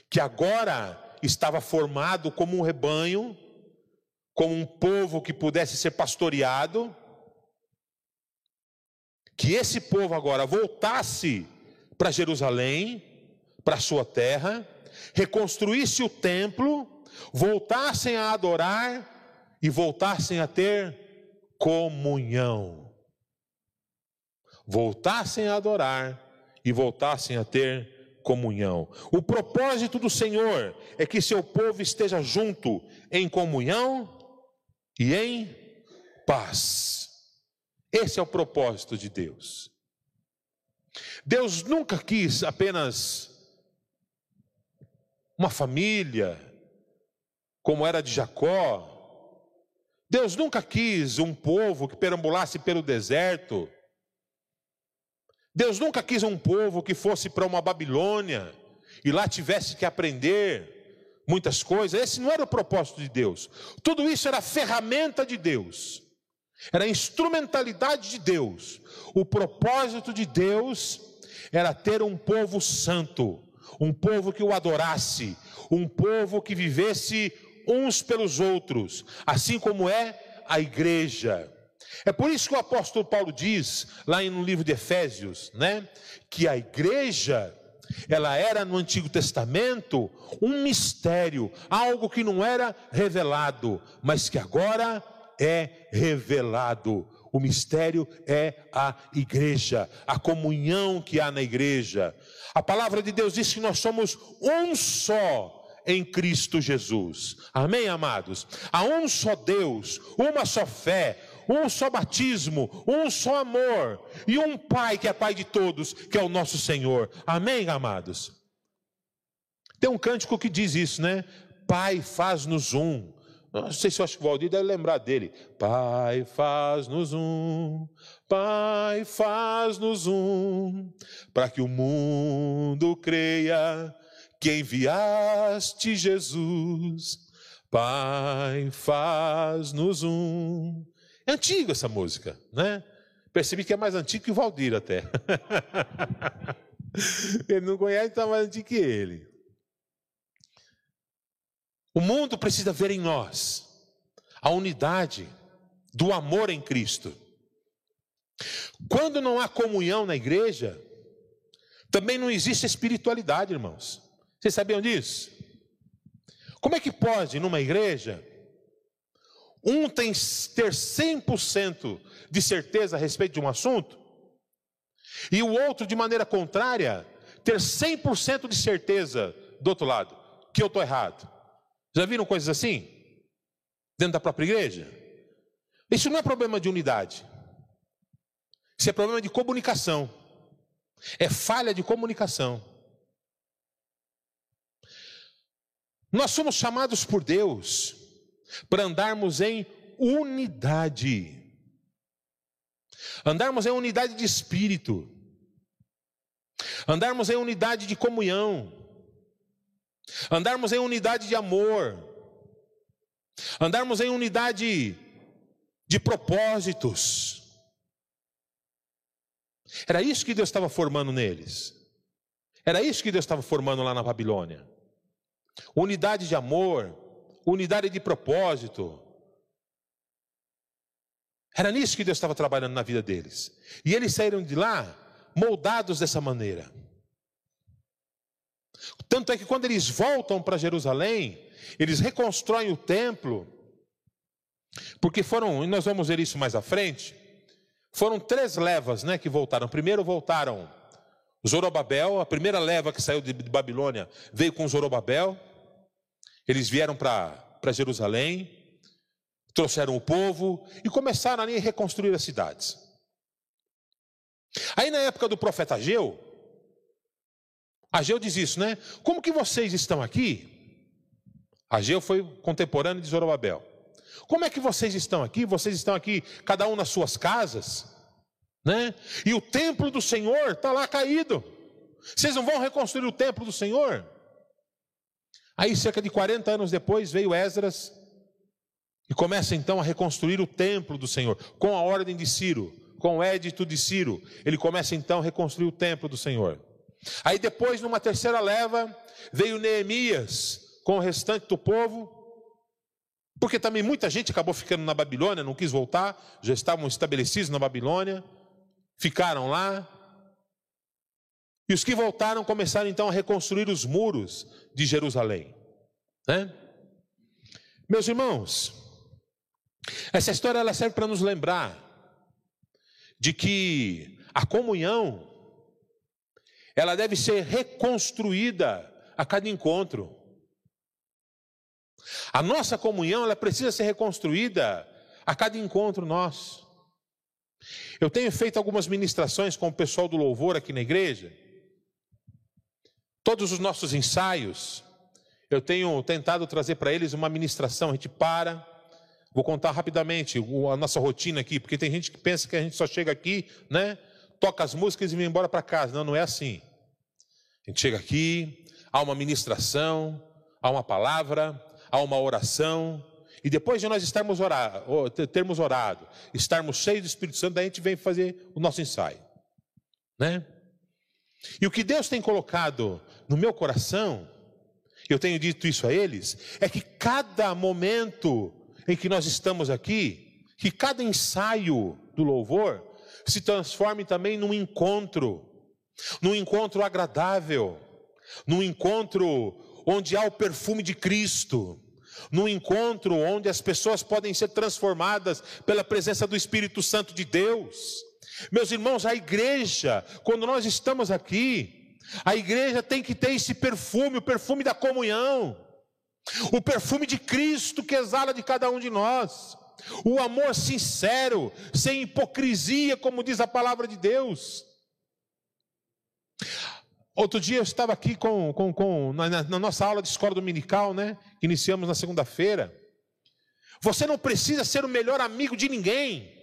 que agora estava formado como um rebanho, como um povo que pudesse ser pastoreado, que esse povo agora voltasse para Jerusalém, para sua terra, reconstruísse o templo, voltassem a adorar e voltassem a ter comunhão voltassem a adorar e voltassem a ter comunhão. O propósito do Senhor é que seu povo esteja junto em comunhão e em paz. Esse é o propósito de Deus. Deus nunca quis apenas uma família, como era de Jacó. Deus nunca quis um povo que perambulasse pelo deserto Deus nunca quis um povo que fosse para uma Babilônia e lá tivesse que aprender muitas coisas. Esse não era o propósito de Deus. Tudo isso era ferramenta de Deus, era instrumentalidade de Deus. O propósito de Deus era ter um povo santo, um povo que o adorasse, um povo que vivesse uns pelos outros, assim como é a igreja. É por isso que o apóstolo Paulo diz, lá no livro de Efésios, né, que a igreja, ela era no Antigo Testamento um mistério, algo que não era revelado, mas que agora é revelado. O mistério é a igreja, a comunhão que há na igreja. A palavra de Deus diz que nós somos um só em Cristo Jesus. Amém, amados? Há um só Deus, uma só fé, um só batismo, um só amor e um Pai que é Pai de todos, que é o nosso Senhor. Amém, amados? Tem um cântico que diz isso, né? Pai, faz-nos um. Não sei se eu acho que o Valdir deve lembrar dele. Pai, faz-nos um, Pai, faz-nos um, para que o mundo creia que enviaste Jesus. Pai, faz-nos um. É antiga essa música, né? Percebi que é mais antigo que o Valdir até. ele não conhece, está mais antigo que ele. O mundo precisa ver em nós a unidade do amor em Cristo. Quando não há comunhão na igreja, também não existe espiritualidade, irmãos. Vocês sabiam disso? Como é que pode, numa igreja, um tem ter 100% de certeza a respeito de um assunto, e o outro, de maneira contrária, ter 100% de certeza do outro lado, que eu estou errado. Já viram coisas assim? Dentro da própria igreja? Isso não é problema de unidade, isso é problema de comunicação, é falha de comunicação. Nós somos chamados por Deus para andarmos em unidade. Andarmos em unidade de espírito. Andarmos em unidade de comunhão. andarmos em unidade de amor, andarmos em unidade de propósitos. Era isso que Deus estava formando neles. Era isso que Deus estava formando lá na Babilônia. Unidade de amor, unidade de propósito. Era nisso que Deus estava trabalhando na vida deles. E eles saíram de lá moldados dessa maneira. Tanto é que quando eles voltam para Jerusalém, eles reconstroem o templo, porque foram, e nós vamos ver isso mais à frente, foram três levas né, que voltaram. Primeiro voltaram Zorobabel, a primeira leva que saiu de Babilônia veio com Zorobabel. Eles vieram para Jerusalém, trouxeram o povo e começaram ali a reconstruir as cidades. Aí na época do profeta Ageu, Ageu diz isso, né? Como que vocês estão aqui? Ageu foi contemporâneo de Zorobabel. Como é que vocês estão aqui? Vocês estão aqui, cada um nas suas casas, né? E o templo do Senhor está lá caído. Vocês não vão reconstruir o templo do Senhor? Aí, cerca de 40 anos depois, veio Esdras e começa então a reconstruir o templo do Senhor, com a ordem de Ciro, com o édito de Ciro. Ele começa então a reconstruir o templo do Senhor. Aí depois, numa terceira leva, veio Neemias com o restante do povo porque também muita gente acabou ficando na Babilônia, não quis voltar, já estavam estabelecidos na Babilônia, ficaram lá. E os que voltaram começaram então a reconstruir os muros de Jerusalém. Né? Meus irmãos, essa história ela serve para nos lembrar de que a comunhão ela deve ser reconstruída a cada encontro. A nossa comunhão ela precisa ser reconstruída a cada encontro nosso. Eu tenho feito algumas ministrações com o pessoal do louvor aqui na igreja. Todos os nossos ensaios, eu tenho tentado trazer para eles uma ministração. A gente para, vou contar rapidamente a nossa rotina aqui, porque tem gente que pensa que a gente só chega aqui, né? Toca as músicas e vem embora para casa. Não, não é assim. A gente chega aqui, há uma ministração, há uma palavra, a uma oração, e depois de nós estarmos orado, termos orado, estarmos cheios do Espírito Santo, daí a gente vem fazer o nosso ensaio. Né? E o que Deus tem colocado no meu coração, eu tenho dito isso a eles, é que cada momento em que nós estamos aqui, que cada ensaio do louvor se transforme também num encontro, num encontro agradável, num encontro onde há o perfume de Cristo, num encontro onde as pessoas podem ser transformadas pela presença do Espírito Santo de Deus. Meus irmãos, a igreja, quando nós estamos aqui, a igreja tem que ter esse perfume, o perfume da comunhão, o perfume de Cristo que exala de cada um de nós, o amor sincero, sem hipocrisia, como diz a palavra de Deus. Outro dia eu estava aqui com, com, com na, na, nossa aula de escola dominical, né? Que iniciamos na segunda-feira. Você não precisa ser o melhor amigo de ninguém.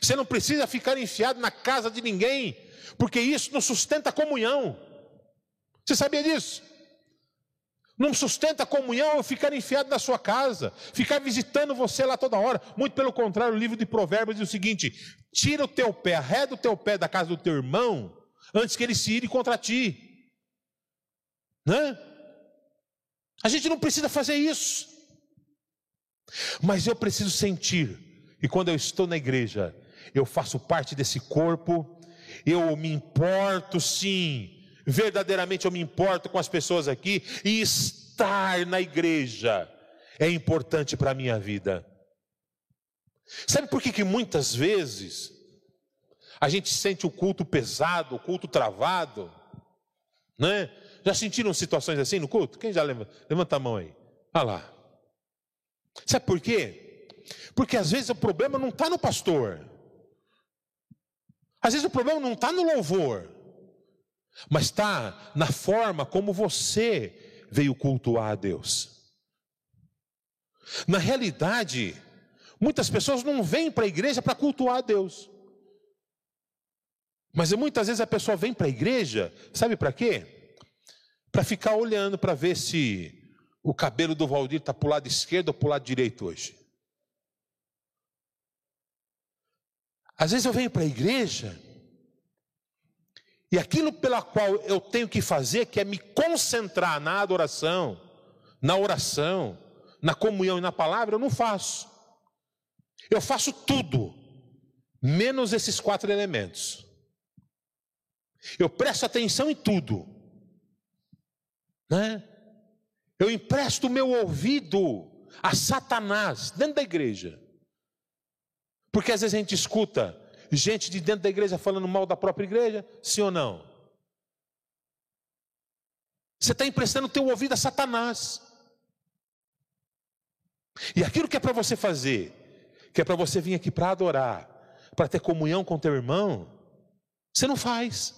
Você não precisa ficar enfiado na casa de ninguém, porque isso não sustenta a comunhão. Você sabia disso? Não sustenta a comunhão eu ficar enfiado na sua casa, ficar visitando você lá toda hora. Muito pelo contrário, o livro de Provérbios diz o seguinte: tira o teu pé, arreda o teu pé da casa do teu irmão, antes que ele se ire contra ti. Né? A gente não precisa fazer isso. Mas eu preciso sentir. E quando eu estou na igreja, eu faço parte desse corpo, eu me importo sim, verdadeiramente eu me importo com as pessoas aqui, e estar na igreja é importante para a minha vida. Sabe por que, que muitas vezes a gente sente o culto pesado, o culto travado, né? Já sentiram situações assim no culto? Quem já levanta, levanta a mão aí? Olha lá. Sabe por quê? Porque às vezes o problema não está no pastor. Às vezes o problema não está no louvor. Mas está na forma como você veio cultuar a Deus. Na realidade, muitas pessoas não vêm para a igreja para cultuar a Deus. Mas muitas vezes a pessoa vem para a igreja, sabe para quê? para ficar olhando para ver se o cabelo do Valdir está para o lado esquerdo ou para o lado direito hoje. Às vezes eu venho para a igreja e aquilo pela qual eu tenho que fazer, que é me concentrar na adoração, na oração, na comunhão e na palavra, eu não faço. Eu faço tudo, menos esses quatro elementos. Eu presto atenção em tudo, né? Eu empresto o meu ouvido a Satanás dentro da igreja. Porque às vezes a gente escuta gente de dentro da igreja falando mal da própria igreja, sim ou não? Você está emprestando o teu ouvido a Satanás. E aquilo que é para você fazer, que é para você vir aqui para adorar, para ter comunhão com teu irmão, você não faz.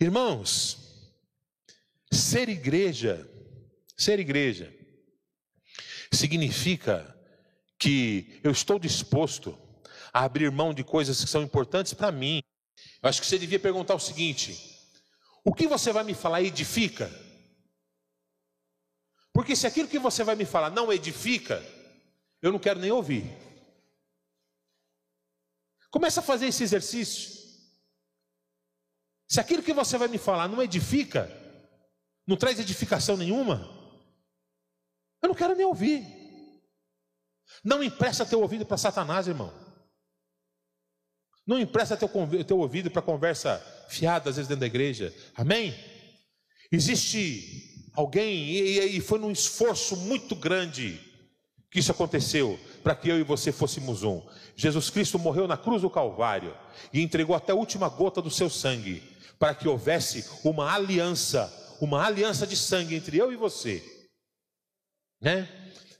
Irmãos, ser igreja, ser igreja, significa que eu estou disposto a abrir mão de coisas que são importantes para mim. Eu acho que você devia perguntar o seguinte: o que você vai me falar edifica? Porque se aquilo que você vai me falar não edifica, eu não quero nem ouvir. Começa a fazer esse exercício. Se aquilo que você vai me falar não edifica, não traz edificação nenhuma, eu não quero nem ouvir. Não empresta teu ouvido para Satanás, irmão. Não empresta teu, teu ouvido para conversa fiada, às vezes, dentro da igreja. Amém? Existe alguém, e, e foi num esforço muito grande que isso aconteceu, para que eu e você fôssemos um. Jesus Cristo morreu na cruz do Calvário e entregou até a última gota do seu sangue para que houvesse uma aliança, uma aliança de sangue entre eu e você. Né?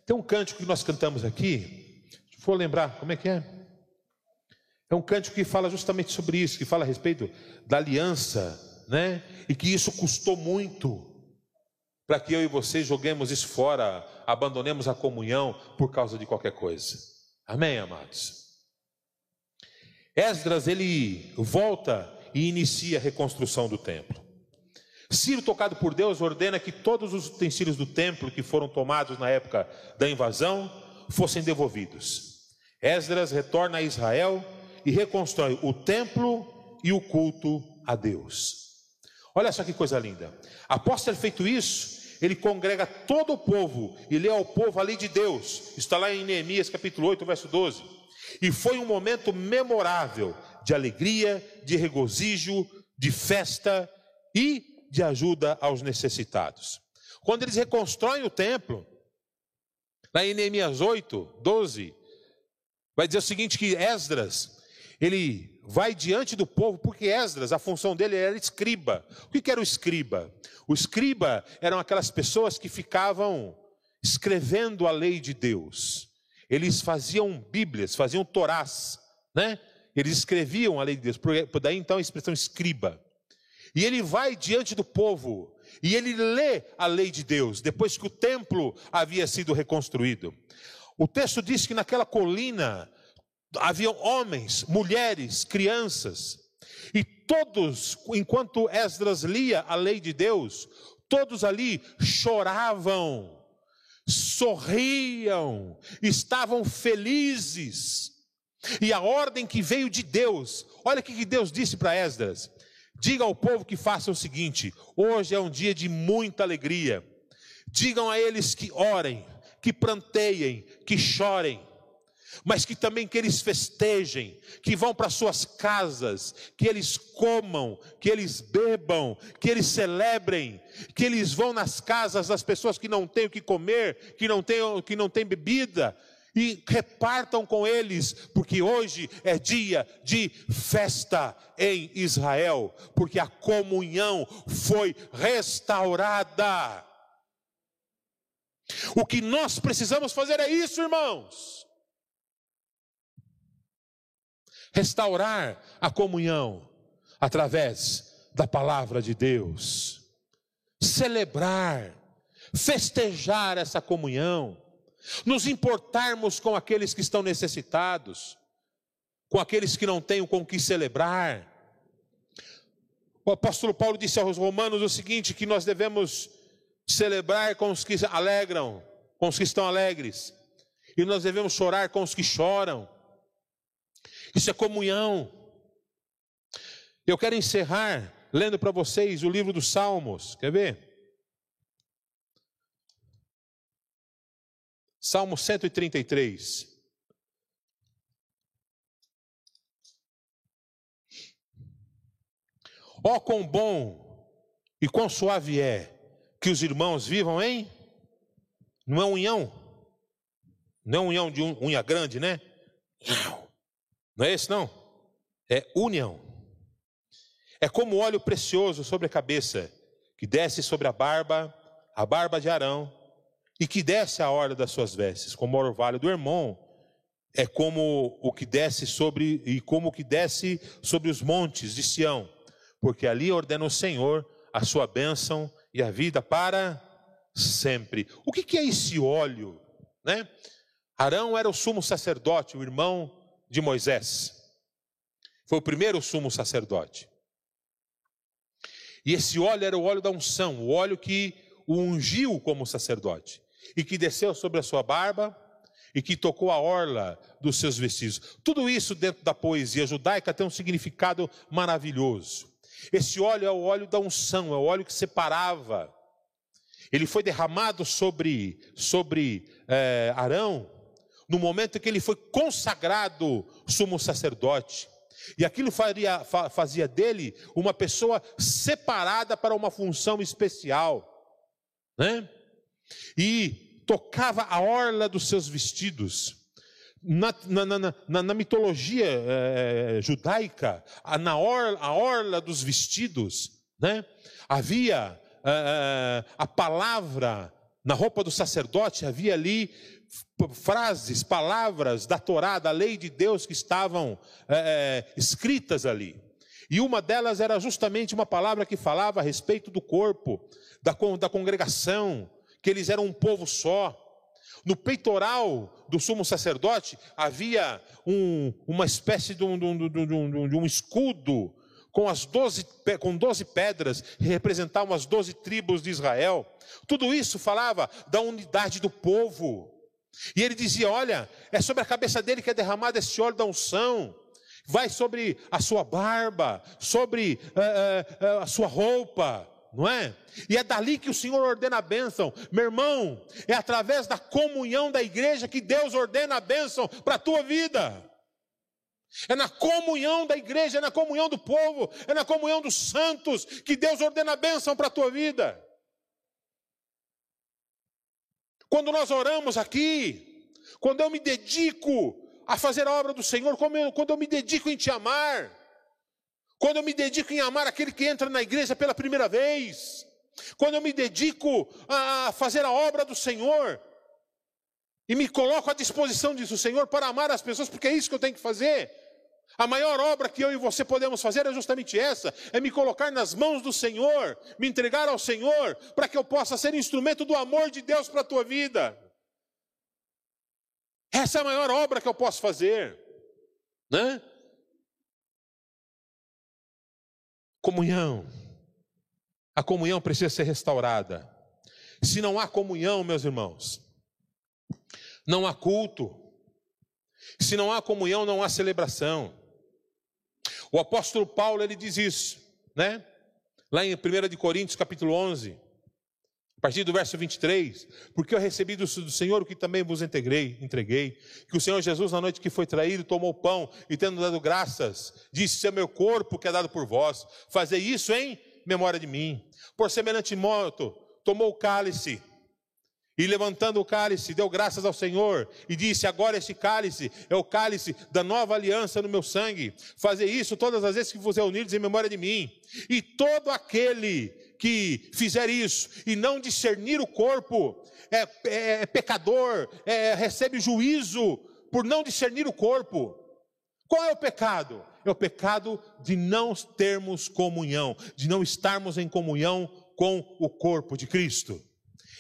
Tem um cântico que nós cantamos aqui, se for lembrar, como é que é? É um cântico que fala justamente sobre isso, que fala a respeito da aliança, né? E que isso custou muito para que eu e você joguemos isso fora, abandonemos a comunhão por causa de qualquer coisa. Amém, amados. Esdras ele volta e inicia a reconstrução do templo. Ciro, tocado por Deus, ordena que todos os utensílios do templo que foram tomados na época da invasão fossem devolvidos. Esdras retorna a Israel e reconstrói o templo e o culto a Deus. Olha só que coisa linda. Após ter feito isso, ele congrega todo o povo e lê ao povo a lei de Deus. Está lá em Neemias capítulo 8, verso 12. E foi um momento memorável de alegria, de regozijo, de festa e de ajuda aos necessitados. Quando eles reconstroem o templo, lá em Neemias 8, 12, vai dizer o seguinte: que Esdras, ele vai diante do povo, porque Esdras, a função dele era escriba. O que era o escriba? O escriba eram aquelas pessoas que ficavam escrevendo a lei de Deus. Eles faziam Bíblias, faziam Torás, né? Eles escreviam a lei de Deus, por daí então a expressão escriba. E ele vai diante do povo e ele lê a lei de Deus, depois que o templo havia sido reconstruído. O texto diz que naquela colina haviam homens, mulheres, crianças, e todos, enquanto Esdras lia a lei de Deus, todos ali choravam, sorriam, estavam felizes, e a ordem que veio de Deus, olha o que Deus disse para Esdras: diga ao povo que faça o seguinte: hoje é um dia de muita alegria. Digam a eles que orem, que planteiem, que chorem, mas que também que eles festejem, que vão para suas casas, que eles comam, que eles bebam, que eles celebrem, que eles vão nas casas das pessoas que não têm o que comer, que não têm, que não têm bebida, e repartam com eles, porque hoje é dia de festa em Israel, porque a comunhão foi restaurada. O que nós precisamos fazer é isso, irmãos. Restaurar a comunhão através da palavra de Deus, celebrar, festejar essa comunhão nos importarmos com aqueles que estão necessitados, com aqueles que não têm com que celebrar. o apóstolo Paulo disse aos Romanos o seguinte: que nós devemos celebrar com os que alegram, com os que estão alegres, e nós devemos chorar com os que choram. Isso é comunhão. Eu quero encerrar lendo para vocês o livro dos Salmos. Quer ver? Salmo 133. Ó, oh, quão bom e quão suave é que os irmãos vivam em. Não é unhão? Não é unhão de unha grande, né? Não é esse, não. É união. É como óleo precioso sobre a cabeça, que desce sobre a barba, a barba de Arão, e que desce a orla das suas vestes, como o orvalho do irmão, é como o que desce sobre e como o que desce sobre os montes de Sião, porque ali ordena o Senhor a sua bênção e a vida para sempre. O que, que é esse óleo, né? Arão era o sumo sacerdote, o irmão de Moisés. Foi o primeiro sumo sacerdote. E esse óleo era o óleo da unção, o óleo que o ungiu como sacerdote e que desceu sobre a sua barba e que tocou a orla dos seus vestidos. Tudo isso dentro da poesia judaica tem um significado maravilhoso. Esse óleo é o óleo da unção, é o óleo que separava. Ele foi derramado sobre, sobre é, Arão no momento em que ele foi consagrado sumo sacerdote. E aquilo faria, fazia dele uma pessoa separada para uma função especial. Né? E tocava a orla dos seus vestidos. Na, na, na, na mitologia é, judaica, a, na orla, a orla dos vestidos, né, havia é, a palavra, na roupa do sacerdote, havia ali frases, palavras da Torá, da lei de Deus que estavam é, escritas ali. E uma delas era justamente uma palavra que falava a respeito do corpo, da, da congregação, que eles eram um povo só. No peitoral do sumo sacerdote havia um, uma espécie de um, de, um, de, um, escudo com as 12, com 12 pedras que representavam as 12 tribos de Israel. Tudo isso falava da unidade do povo. E ele dizia: Olha, é sobre a cabeça dele que é derramado esse óleo da unção. Vai sobre a sua barba, sobre uh, uh, uh, a sua roupa, não é? E é dali que o Senhor ordena a bênção. Meu irmão, é através da comunhão da igreja que Deus ordena a bênção para a tua vida. É na comunhão da igreja, é na comunhão do povo, é na comunhão dos santos que Deus ordena a bênção para a tua vida. Quando nós oramos aqui, quando eu me dedico a fazer a obra do Senhor, quando eu me dedico em te amar, quando eu me dedico em amar aquele que entra na igreja pela primeira vez, quando eu me dedico a fazer a obra do Senhor, e me coloco à disposição disso, Senhor, para amar as pessoas, porque é isso que eu tenho que fazer. A maior obra que eu e você podemos fazer é justamente essa: é me colocar nas mãos do Senhor, me entregar ao Senhor, para que eu possa ser instrumento do amor de Deus para a tua vida. Essa é a maior obra que eu posso fazer, né? Comunhão. A comunhão precisa ser restaurada. Se não há comunhão, meus irmãos, não há culto. Se não há comunhão, não há celebração. O apóstolo Paulo, ele diz isso, né? Lá em 1 de Coríntios, capítulo 11, a partir do verso 23, porque eu recebi do, Senhor o que também vos entreguei, entreguei, que o Senhor Jesus, na noite que foi traído, tomou o pão e, tendo dado graças, disse: Isso é meu corpo que é dado por vós, fazer isso em memória de mim. Por semelhante modo, tomou o cálice, e levantando o cálice, deu graças ao Senhor e disse: Agora este cálice é o cálice da nova aliança no meu sangue. Fazer isso todas as vezes que vos reunirdes em memória de mim. E todo aquele que fizer isso e não discernir o corpo é, é, é pecador, é, recebe juízo por não discernir o corpo. Qual é o pecado? É o pecado de não termos comunhão, de não estarmos em comunhão com o corpo de Cristo.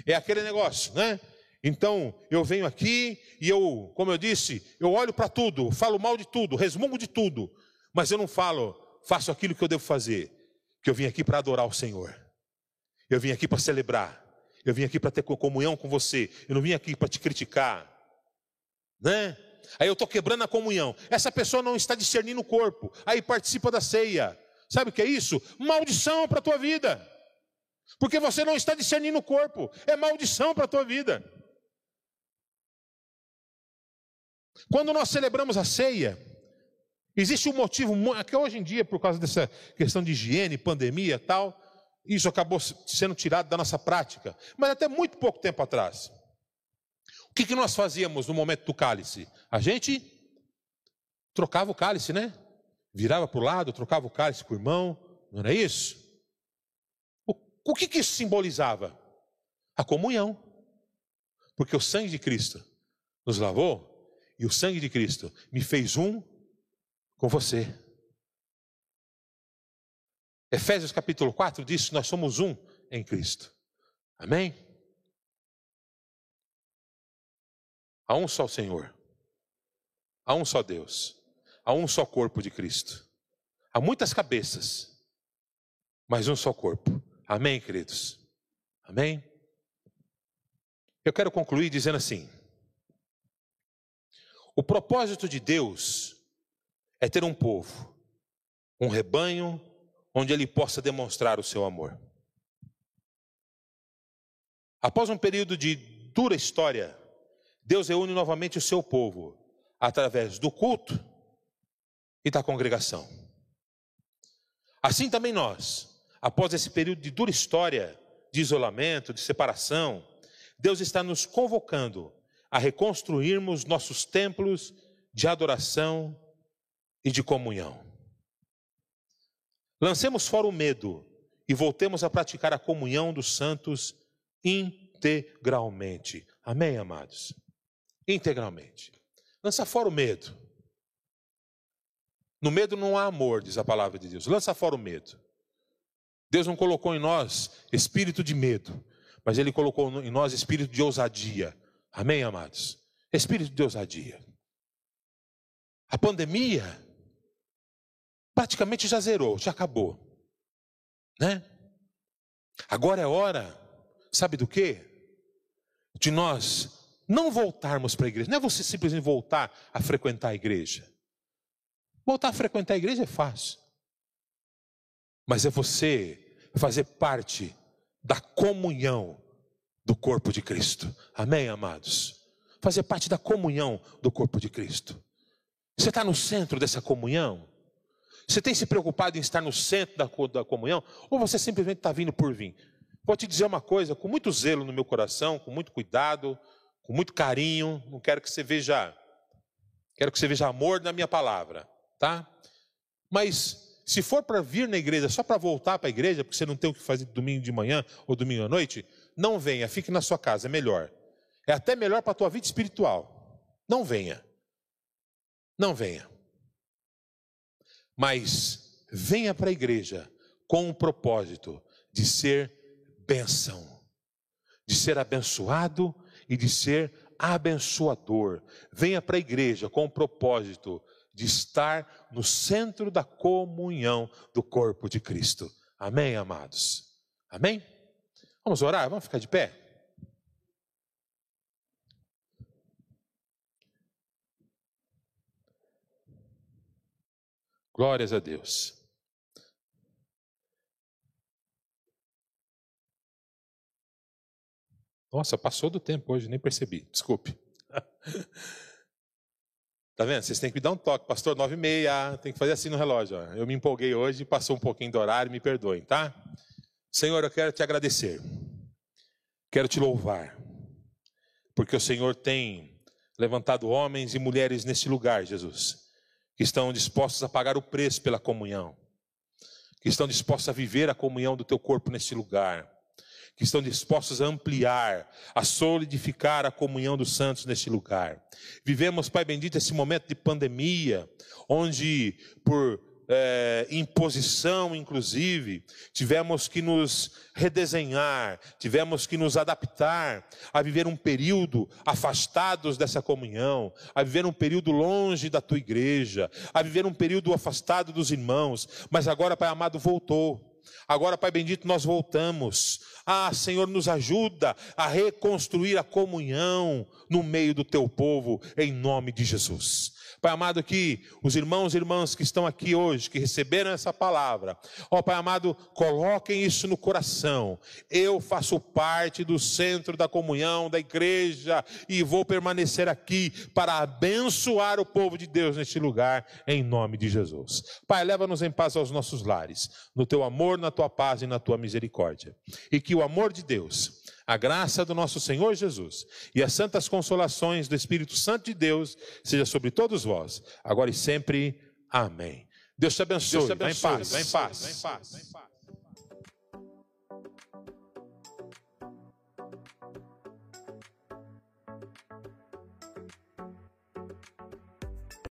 É aquele negócio, né? Então, eu venho aqui e eu, como eu disse, eu olho para tudo, falo mal de tudo, resmungo de tudo, mas eu não falo, faço aquilo que eu devo fazer. que eu vim aqui para adorar o Senhor. Eu vim aqui para celebrar. Eu vim aqui para ter comunhão com você. Eu não vim aqui para te criticar. Né? Aí eu estou quebrando a comunhão. Essa pessoa não está discernindo o corpo. Aí participa da ceia. Sabe o que é isso? Maldição para a tua vida. Porque você não está discernindo o corpo. É maldição para a tua vida. Quando nós celebramos a ceia, existe um motivo, que hoje em dia, por causa dessa questão de higiene, pandemia tal, isso acabou sendo tirado da nossa prática. Mas até muito pouco tempo atrás. O que, que nós fazíamos no momento do cálice? A gente trocava o cálice, né? Virava para o lado, trocava o cálice com o irmão, não era isso? O, o que, que isso simbolizava? A comunhão. Porque o sangue de Cristo nos lavou e o sangue de Cristo me fez um com você. Efésios capítulo 4 diz nós somos um em Cristo. Amém? Há um só Senhor. Há um só Deus. Há um só corpo de Cristo. Há muitas cabeças, mas um só corpo. Amém, queridos? Amém? Eu quero concluir dizendo assim: o propósito de Deus é ter um povo, um rebanho, onde ele possa demonstrar o seu amor. Após um período de dura história, Deus reúne novamente o seu povo através do culto e da congregação. Assim também nós, após esse período de dura história, de isolamento, de separação, Deus está nos convocando a reconstruirmos nossos templos de adoração e de comunhão. Lancemos fora o medo e voltemos a praticar a comunhão dos santos integralmente. Amém, amados? Integralmente. Lança fora o medo. No medo não há amor, diz a palavra de Deus. Lança fora o medo. Deus não colocou em nós espírito de medo, mas Ele colocou em nós espírito de ousadia, Amém, amados? Espírito de ousadia. A pandemia praticamente já zerou, já acabou. Né? Agora é hora, sabe do quê? De nós não voltarmos para a igreja. Não é você simplesmente voltar a frequentar a igreja. Voltar a frequentar a igreja é fácil. Mas é você fazer parte da comunhão do corpo de Cristo. Amém, amados? Fazer parte da comunhão do corpo de Cristo. Você está no centro dessa comunhão? Você tem se preocupado em estar no centro da, da comunhão? Ou você simplesmente está vindo por vir? Vou te dizer uma coisa, com muito zelo no meu coração, com muito cuidado, com muito carinho. Não quero que você veja, quero que você veja amor na minha palavra, tá? Mas se for para vir na igreja só para voltar para a igreja, porque você não tem o que fazer domingo de manhã ou domingo à noite, não venha, fique na sua casa, é melhor. É até melhor para a tua vida espiritual. Não venha. Não venha. Mas venha para a igreja com o propósito de ser bênção, de ser abençoado e de ser abençoador. Venha para a igreja com o propósito de estar no centro da comunhão do corpo de Cristo. Amém, amados? Amém? Vamos orar? Vamos ficar de pé? Glórias a Deus. Nossa, passou do tempo hoje, nem percebi. Desculpe. Tá vendo? Vocês têm que me dar um toque, pastor, nove e meia, tem que fazer assim no relógio. Ó. Eu me empolguei hoje, passou um pouquinho do horário, me perdoem, tá? Senhor, eu quero te agradecer, quero te louvar, porque o Senhor tem levantado homens e mulheres nesse lugar, Jesus, que estão dispostos a pagar o preço pela comunhão, que estão dispostos a viver a comunhão do teu corpo nesse lugar, que estão dispostos a ampliar, a solidificar a comunhão dos santos nesse lugar. Vivemos, Pai bendito, esse momento de pandemia, onde por é, imposição, inclusive, tivemos que nos redesenhar, tivemos que nos adaptar a viver um período afastados dessa comunhão, a viver um período longe da tua igreja, a viver um período afastado dos irmãos, mas agora, Pai amado, voltou. Agora, Pai bendito, nós voltamos. Ah, Senhor, nos ajuda a reconstruir a comunhão no meio do teu povo, em nome de Jesus. Pai amado, que os irmãos e irmãs que estão aqui hoje, que receberam essa palavra, ó Pai amado, coloquem isso no coração. Eu faço parte do centro da comunhão, da igreja, e vou permanecer aqui para abençoar o povo de Deus neste lugar, em nome de Jesus. Pai, leva-nos em paz aos nossos lares, no teu amor, na tua paz e na tua misericórdia. E que o amor de Deus, a graça do nosso Senhor Jesus e as santas consolações do Espírito Santo de Deus seja sobre todos vós, agora e sempre. Amém. Deus te abençoe. Deus te abençoe. Vai em paz. Vai em paz. Vai em paz.